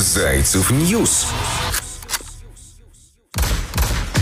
Zaycev News.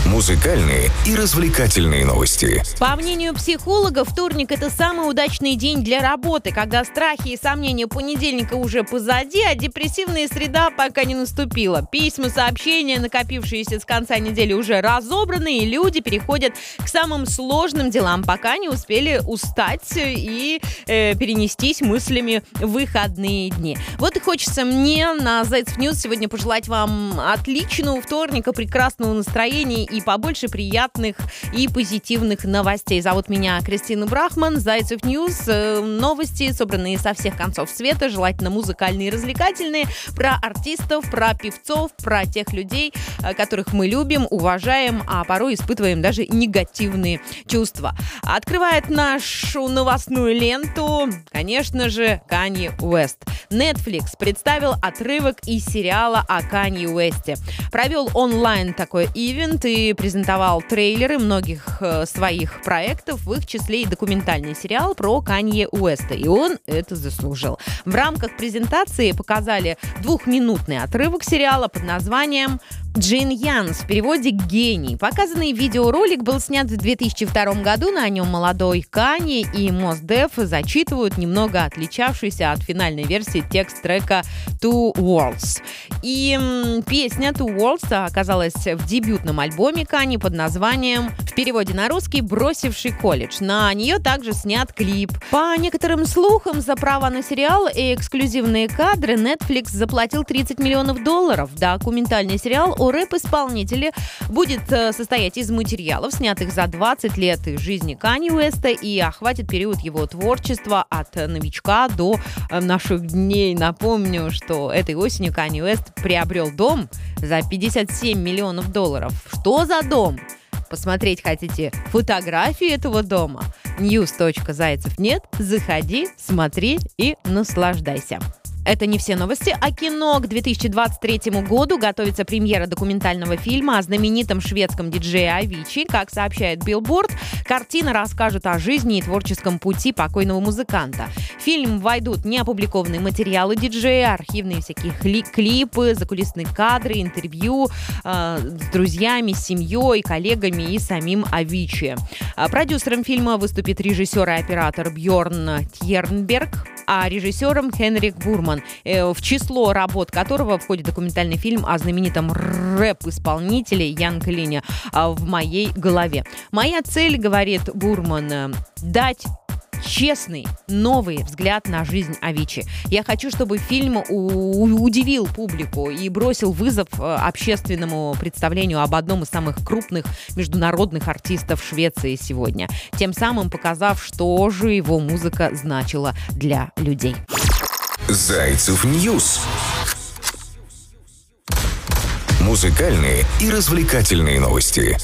Музыкальные и развлекательные новости. По мнению психологов, вторник – это самый удачный день для работы, когда страхи и сомнения понедельника уже позади, а депрессивная среда пока не наступила. Письма, сообщения, накопившиеся с конца недели, уже разобраны, и люди переходят к самым сложным делам, пока не успели устать и э, перенестись мыслями в выходные дни. Вот и хочется мне на Zaycev News сегодня пожелать вам отличного вторника, прекрасного настроения и побольше приятных и позитивных новостей. Зовут меня Кристина Брахман, Zaycev News. Э, новости, собранные со всех концов света, желательно музыкальные и развлекательные, про артистов, про певцов, про тех людей, э, которых мы любим, уважаем, а порой испытываем даже негативные чувства. Открывает нашу новостную ленту, конечно же, Канье Уэст. Netflix представил отрывок из сериала о Канье Уэсте. Провел онлайн такой ивент и презентовал трейлеры многих э, своих проектов, в их числе и документальный сериал про Канье Уэста. И он это заслужил. В рамках презентации показали двухминутный отрывок сериала под названием Джин Янс, в переводе «Гений». Показанный видеоролик был снят в 2002 году. На нем молодой Кани и Мос Деф зачитывают немного отличавшийся от финальной версии текст трека «Two Worlds». И песня «Two Worlds» оказалась в дебютном альбоме Кани под названием, в переводе на русский, «Бросивший колледж». На нее также снят клип. По некоторым слухам, за право на сериал и эксклюзивные кадры Netflix заплатил 30 миллионов долларов. Документальный сериал о рэп-исполнителе будет э, состоять из материалов, снятых за 20 лет жизни Кани Уэста и охватит период его творчества от новичка до э, наших дней. Напомню, что этой осенью Кани Уэст приобрел дом за 57 миллионов долларов. Что за дом? Посмотреть хотите фотографии этого дома? news.zaycev.net. Заходи, смотри и наслаждайся. Это не все новости о кино. К 2023 году готовится премьера документального фильма о знаменитом шведском диджее Авичи. Как сообщает Билборд, картина расскажет о жизни и творческом пути покойного музыканта. В фильм войдут неопубликованные материалы диджея, архивные всякие клипы, закулисные кадры, интервью э, с друзьями, семьей, коллегами и самим Авичи. А продюсером фильма выступит режиссер и оператор Бьорн Тьернберг а режиссером Хенрик Бурман, э, в число работ которого входит документальный фильм о знаменитом рэп-исполнителе Ян Клине а, «В моей голове». Моя цель, говорит Бурман, э, дать честный, новый взгляд на жизнь Авичи. Я хочу, чтобы фильм удивил публику и бросил вызов э, общественному представлению об одном из самых крупных международных артистов Швеции сегодня, тем самым показав, что же его музыка значила для людей. Zaycev News. Музыкальные и развлекательные новости.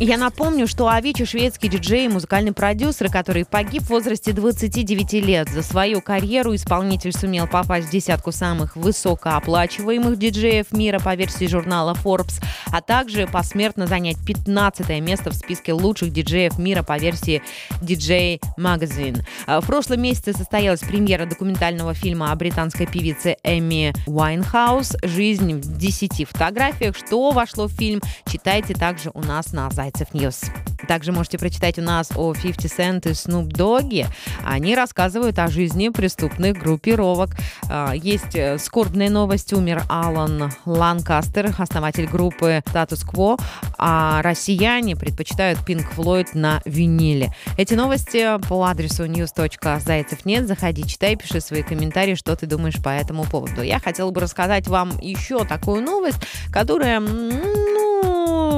Я напомню, что Авичи шведский диджей и музыкальный продюсер, который погиб в возрасте 29 лет. За свою карьеру исполнитель сумел попасть в десятку самых высокооплачиваемых диджеев мира по версии журнала Forbes, а также посмертно занять 15 место в списке лучших диджеев мира по версии DJ Magazine. А в прошлом месяце состоялась премьера документального фильма о британской певице Эми Уайнхаус «Жизнь в 10 фотографиях». Что вошло в фильм, читайте также у нас на сайте Zaycev News. Также можете прочитать у нас о 50 Cent и Snoop Dogg. Они рассказывают о жизни преступных группировок. А, есть э, скорбная новость. Умер Алан Ланкастер, основатель группы Status Quo, а россияне предпочитают Pink Floyd на виниле. Эти новости по адресу news.zaycev.net. Заходи, читай, пиши свои комментарии, что ты думаешь по этому поводу. Я хотела бы рассказать вам еще такую новость, которая, ну,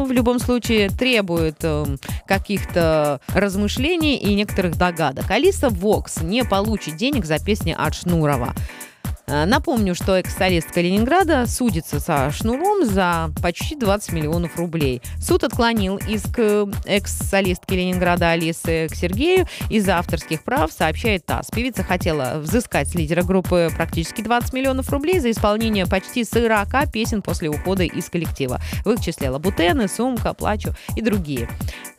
в любом случае требует э, каких-то размышлений и некоторых догадок. Алиса Вокс не получит денег за песни от Шнурова. Э, напомню, что экс-солист Калининграда судится со Шнуром за почти 20 миллионов рублей. Суд отклонил иск э, экс-солистки Ленинграда Алисы к Сергею из-за авторских прав, сообщает ТАСС. Певица хотела взыскать с лидера группы практически 20 миллионов рублей за исполнение почти 40 песен после ухода из коллектива. В их числе «Лабутены», «Сумка», «Плачу» и другие.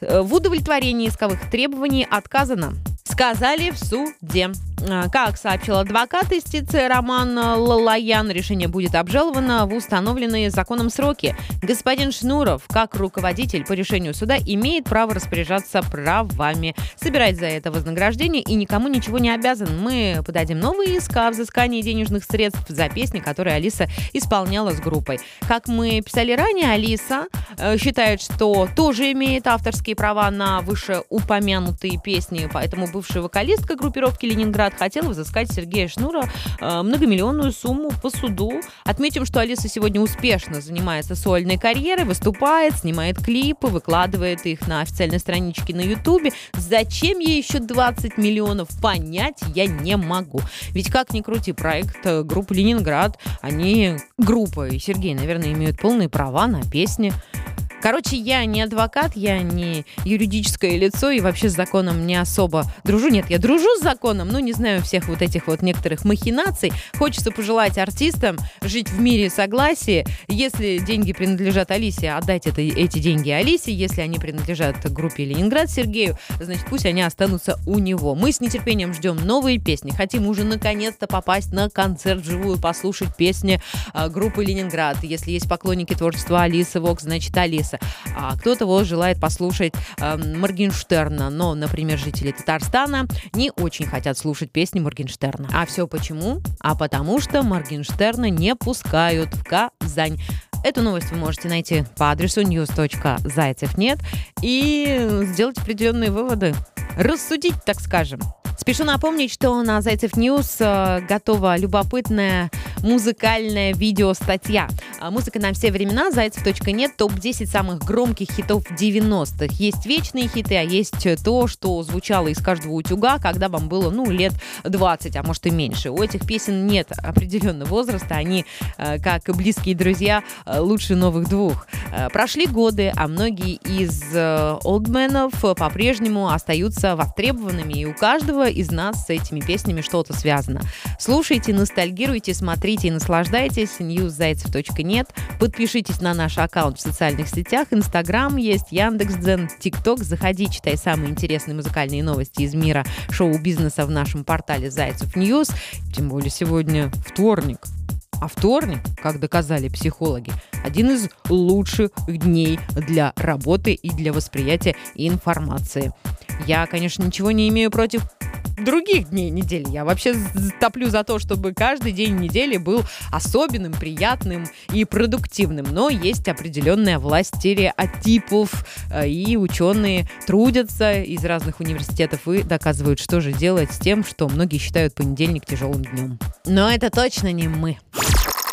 Э, в удовлетворении исковых требований отказано. Сказали в суде. А, как сообщил адвокат истицы Роман Лалаян, решение будет обжаловано в установленные законом сроки. Господин Шнуров, как руководитель по решению суда, имеет право распоряжаться правами, собирать за это вознаграждение и никому ничего не обязан. Мы подадим новый иск о взыскании денежных средств за песни, которые Алиса исполняла с группой. Как мы писали ранее, Алиса э, считает, что тоже имеет авторские права на вышеупомянутые песни, поэтому бывшая вокалистка группировки «Ленинград» хотела взыскать Сергея Шнура э, многомиллионную сумму по суду. Отметим, что Алиса сегодня успешно занимается сольной карьерой, выступает, снимает клипы, выкладывает их на официальной страничке на Ютубе. Зачем ей еще 20 миллионов, понять я не могу. Ведь как ни крути, проект э, группы «Ленинград», они группа, и Сергей, наверное, имеют полные права на песни. Короче, я не адвокат, я не юридическое лицо и вообще с законом не особо дружу. Нет, я дружу с законом, но не знаю всех вот этих вот некоторых махинаций. Хочется пожелать артистам жить в мире согласия. Если деньги принадлежат Алисе, отдать это, эти деньги Алисе. Если они принадлежат группе Ленинград Сергею, значит пусть они останутся у него. Мы с нетерпением ждем новые песни. Хотим уже наконец-то попасть на концерт живую, послушать песни э, группы Ленинград. Если есть поклонники творчества Алисы Вок, значит Алиса Яндекса. А кто-то вот желает послушать э, Моргенштерна, но, например, жители Татарстана не очень хотят слушать песни Моргенштерна. А все почему? А потому что Моргенштерна не пускают в Казань. Эту новость вы можете найти по адресу news.zaycev.net и сделать определенные выводы. Рассудить, так скажем. Спешу напомнить, что на Zaycev News э, готова любопытная музыкальная видеостатья. А, музыка на все времена, зайцев.нет, топ-10 самых громких хитов 90-х. Есть вечные хиты, а есть то, что звучало из каждого утюга, когда вам было, ну, лет 20, а может и меньше. У этих песен нет определенного возраста, они, э, как близкие друзья, э, лучше новых двух. Прошли годы, а многие из олдменов по-прежнему остаются востребованными, и у каждого из нас с этими песнями что-то связано. Слушайте, ностальгируйте, смотрите и наслаждайтесь. news.zaycev.net. Подпишитесь на наш аккаунт в социальных сетях. Инстаграм есть, Яндекс.Дзен, ТикТок. Заходи, читай самые интересные музыкальные новости из мира шоу-бизнеса в нашем портале Zaycev News. Тем более сегодня вторник. А вторник, как доказали психологи, один из лучших дней для работы и для восприятия информации. Я, конечно, ничего не имею против других дней недели. Я вообще топлю за то, чтобы каждый день недели был особенным, приятным и продуктивным. Но есть определенная власть стереотипов, э, и ученые трудятся из разных университетов и доказывают, что же делать с тем, что многие считают понедельник тяжелым днем. Но это точно не мы.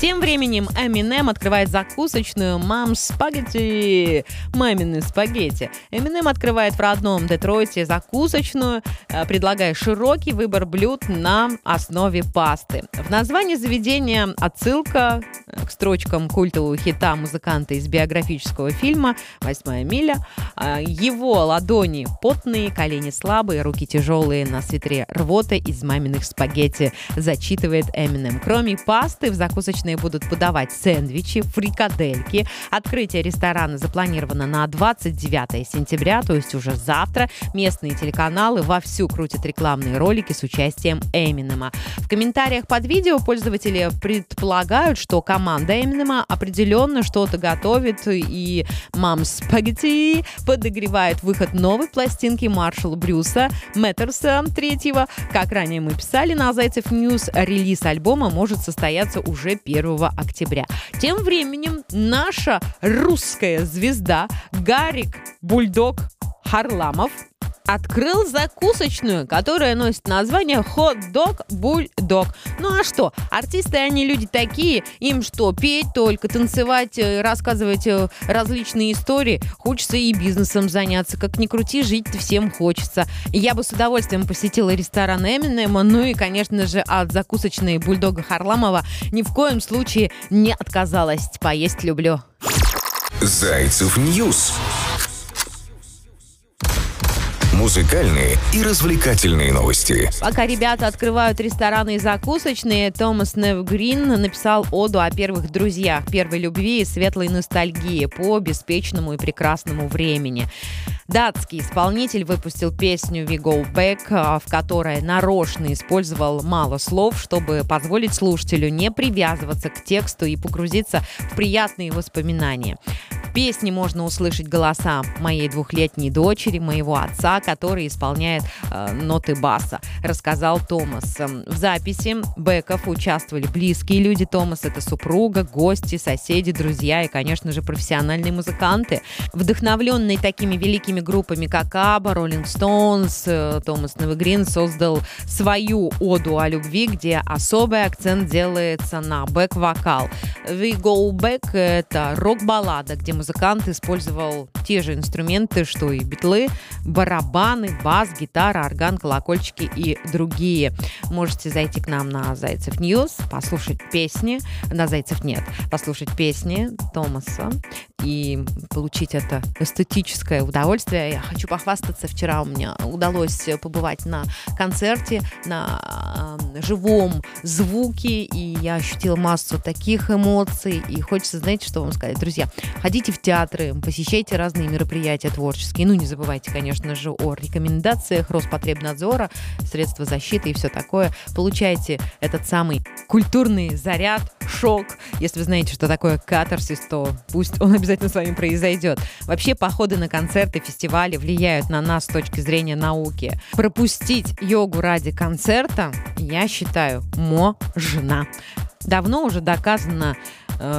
Тем временем Eminem открывает закусочную «Мам спагетти». Мамины спагетти. Eminem открывает в родном Детройте закусочную, э, предлагая широкий выбор блюд на основе пасты. В названии заведения отсылка э, к строчкам культового хита музыканта из биографического фильма «Восьмая миля». Э, его ладони потные, колени слабые, руки тяжелые, на свитре рвота из маминых спагетти, зачитывает Eminem. Кроме пасты в закусочной местные будут подавать сэндвичи, фрикадельки. Открытие ресторана запланировано на 29 сентября, то есть уже завтра. Местные телеканалы вовсю крутят рекламные ролики с участием Эминема. В комментариях под видео пользователи предполагают, что команда Эминема определенно что-то готовит, и Mom's Spaghetti подогревает выход новой пластинки Маршала Брюса Мэттерса третьего. Как ранее мы писали на Zaycev News, релиз альбома может состояться уже 1 1 октября. Тем временем наша русская звезда Гарик Бульдог Харламов открыл закусочную, которая носит название хот-дог бульдог. Ну а что, артисты они люди такие, им что, петь только, танцевать, э, рассказывать э, различные истории, хочется и бизнесом заняться, как ни крути, жить всем хочется. Я бы с удовольствием посетила ресторан Эминема, ну и, конечно же, от закусочной бульдога Харламова ни в коем случае не отказалась. Поесть люблю. Зайцев News. Музыкальные и развлекательные новости. Пока ребята открывают рестораны и закусочные, Томас Невергрин написал оду о первых друзьях, первой любви и светлой ностальгии по беспечному и прекрасному времени. Датский исполнитель выпустил песню «We Go Back», а, в которой нарочно использовал мало слов, чтобы позволить слушателю не привязываться к тексту и погрузиться в приятные воспоминания. Песне можно услышать голоса моей двухлетней дочери, моего отца, который исполняет э, ноты баса, рассказал Томас. Эм, в записи Беков участвовали близкие люди Томаса, это супруга, гости, соседи, друзья и, конечно же, профессиональные музыканты. Вдохновленные такими великими группами, как Аба, Роллинг Стоунс, э, Томас Новогрин создал свою оду о любви, где особый акцент делается на бэк-вокал. We Go Back — это рок-баллада, где музыкант использовал те же инструменты, что и битлы, барабаны, бас, гитара, орган, колокольчики и другие. Можете зайти к нам на Зайцев News, послушать песни, на Зайцев net, послушать песни Томаса и получить это эстетическое удовольствие. Я хочу похвастаться, вчера у меня удалось побывать на концерте, на э, живом звуке, и я ощутила массу таких эмоций, и хочется, знаете, что вам сказать, друзья, ходите ходите в театры, посещайте разные мероприятия творческие. Ну, не забывайте, конечно же, о рекомендациях Роспотребнадзора, средства защиты и все такое. Получайте этот самый культурный заряд, шок. Если вы знаете, что такое катарсис, то пусть он обязательно с вами произойдет. Вообще, походы на концерты, фестивали влияют на нас с точки зрения науки. Пропустить йогу ради концерта, я считаю, можно. Давно уже доказано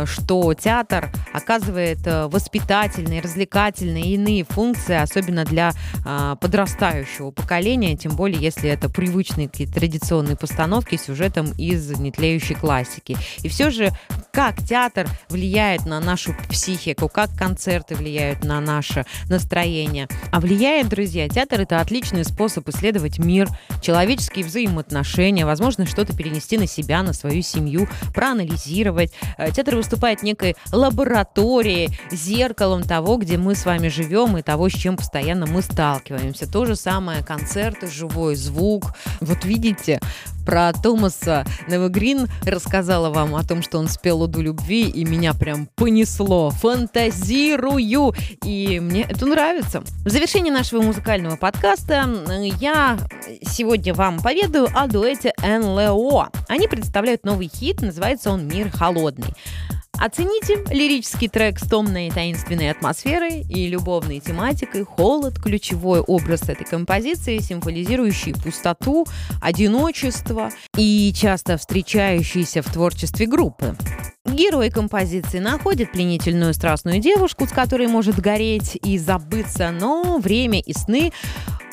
что театр оказывает э, воспитательные, развлекательные и иные функции, особенно для э, подрастающего поколения, тем более если это привычные какие-то традиционные постановки сюжетом из нетлеющей классики. И все же, как театр влияет на нашу психику, как концерты влияют на наше настроение. А влияет, друзья, театр — это отличный способ исследовать мир, человеческие взаимоотношения, возможно, что-то перенести на себя, на свою семью, проанализировать. Театр Театр выступает некой лабораторией, зеркалом того, где мы с вами живем и того, с чем постоянно мы сталкиваемся. То же самое концерты, живой звук. Вот видите, про Томаса Невегрин рассказала вам о том, что он спел «Уду любви», и меня прям понесло. Фантазирую! И мне это нравится. В завершении нашего музыкального подкаста я сегодня вам поведаю о дуэте НЛО. Они представляют новый хит, называется он «Мир холодный». Оцените лирический трек с томной и таинственной атмосферой и любовной тематикой «Холод» – ключевой образ этой композиции, символизирующий пустоту, одиночество и часто встречающийся в творчестве группы. Герой композиции находит пленительную страстную девушку, с которой может гореть и забыться, но время и сны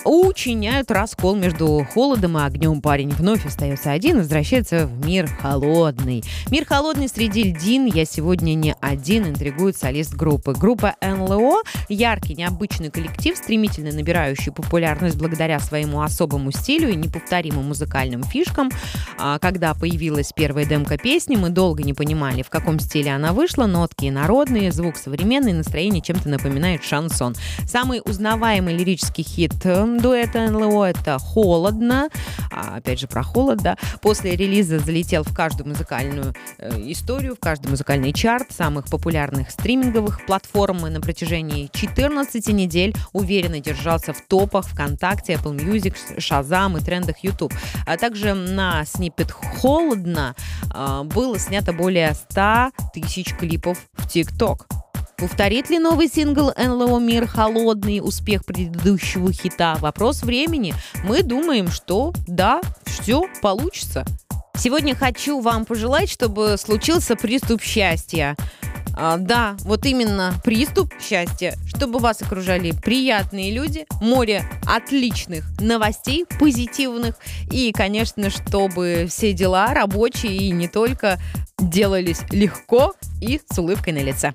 учиняют раскол между холодом и огнем. Парень вновь остается один возвращается в мир холодный. Мир холодный среди льдин. Я сегодня не один, интригует солист группы. Группа НЛО – яркий, необычный коллектив, стремительно набирающий популярность благодаря своему особому стилю и неповторимым музыкальным фишкам. А, когда появилась первая демка песни, мы долго не понимали, в каком стиле она вышла. Нотки народные, звук современный, настроение чем-то напоминает шансон. Самый узнаваемый лирический хит дуэта НЛО. Это «Холодно». А, опять же, про холод, да. После релиза залетел в каждую музыкальную э, историю, в каждый музыкальный чарт самых популярных стриминговых платформ и на протяжении 14 недель уверенно держался в топах ВКонтакте, Apple Music, Shazam и трендах YouTube. А также на снипет «Холодно» э, было снято более 100 тысяч клипов в ТикТок. Повторит ли новый сингл НЛО «Мир холодный» успех предыдущего хита? Вопрос времени. Мы думаем, что да, все получится. Сегодня хочу вам пожелать, чтобы случился приступ счастья. А, да, вот именно приступ счастья, чтобы вас окружали приятные люди, море отличных новостей, позитивных, и, конечно, чтобы все дела рабочие и не только делались легко и с улыбкой на лице.